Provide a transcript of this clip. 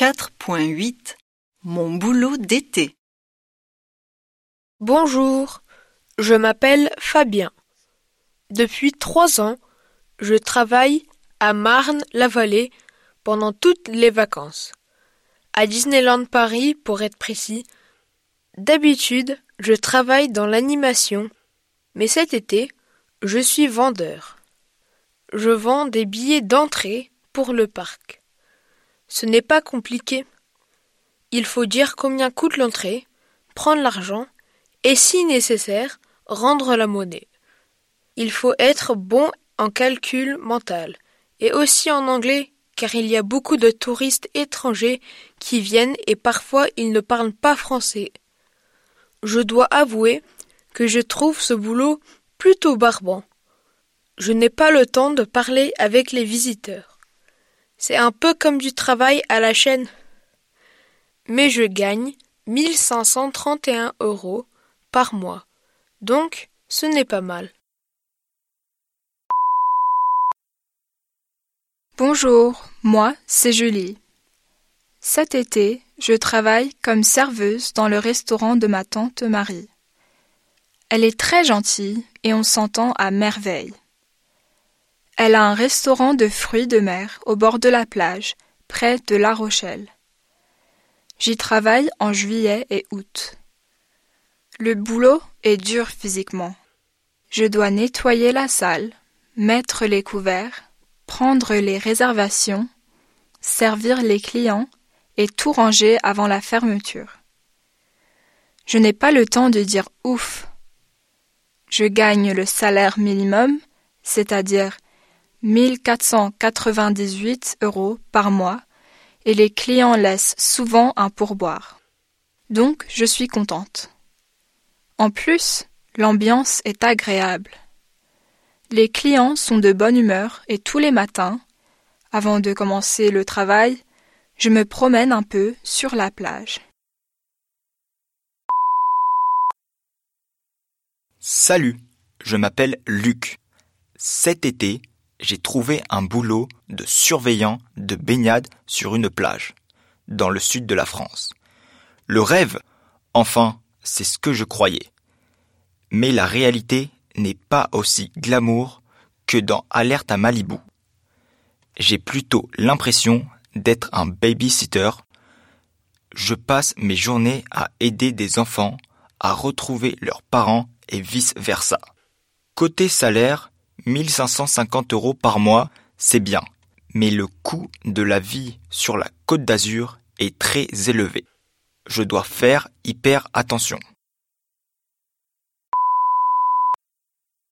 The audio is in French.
4.8 Mon boulot d'été Bonjour, je m'appelle Fabien. Depuis trois ans, je travaille à Marne-la-Vallée pendant toutes les vacances. À Disneyland Paris, pour être précis. D'habitude, je travaille dans l'animation, mais cet été, je suis vendeur. Je vends des billets d'entrée pour le parc. Ce n'est pas compliqué. Il faut dire combien coûte l'entrée, prendre l'argent et, si nécessaire, rendre la monnaie. Il faut être bon en calcul mental et aussi en anglais car il y a beaucoup de touristes étrangers qui viennent et parfois ils ne parlent pas français. Je dois avouer que je trouve ce boulot plutôt barbant. Je n'ai pas le temps de parler avec les visiteurs. C'est un peu comme du travail à la chaîne. Mais je gagne 1531 euros par mois. Donc, ce n'est pas mal. Bonjour, moi, c'est Julie. Cet été, je travaille comme serveuse dans le restaurant de ma tante Marie. Elle est très gentille et on s'entend à merveille. Elle a un restaurant de fruits de mer au bord de la plage, près de La Rochelle. J'y travaille en juillet et août. Le boulot est dur physiquement. Je dois nettoyer la salle, mettre les couverts, prendre les réservations, servir les clients et tout ranger avant la fermeture. Je n'ai pas le temps de dire ouf. Je gagne le salaire minimum, c'est-à-dire 1498 euros par mois, et les clients laissent souvent un pourboire. Donc je suis contente. En plus, l'ambiance est agréable. Les clients sont de bonne humeur et tous les matins, avant de commencer le travail, je me promène un peu sur la plage. Salut, je m'appelle Luc. Cet été, j'ai trouvé un boulot de surveillant de baignade sur une plage, dans le sud de la France. Le rêve, enfin, c'est ce que je croyais. Mais la réalité n'est pas aussi glamour que dans Alerte à Malibu. J'ai plutôt l'impression d'être un babysitter. Je passe mes journées à aider des enfants à retrouver leurs parents et vice-versa. Côté salaire, 1550 euros par mois, c'est bien. Mais le coût de la vie sur la côte d'Azur est très élevé. Je dois faire hyper attention.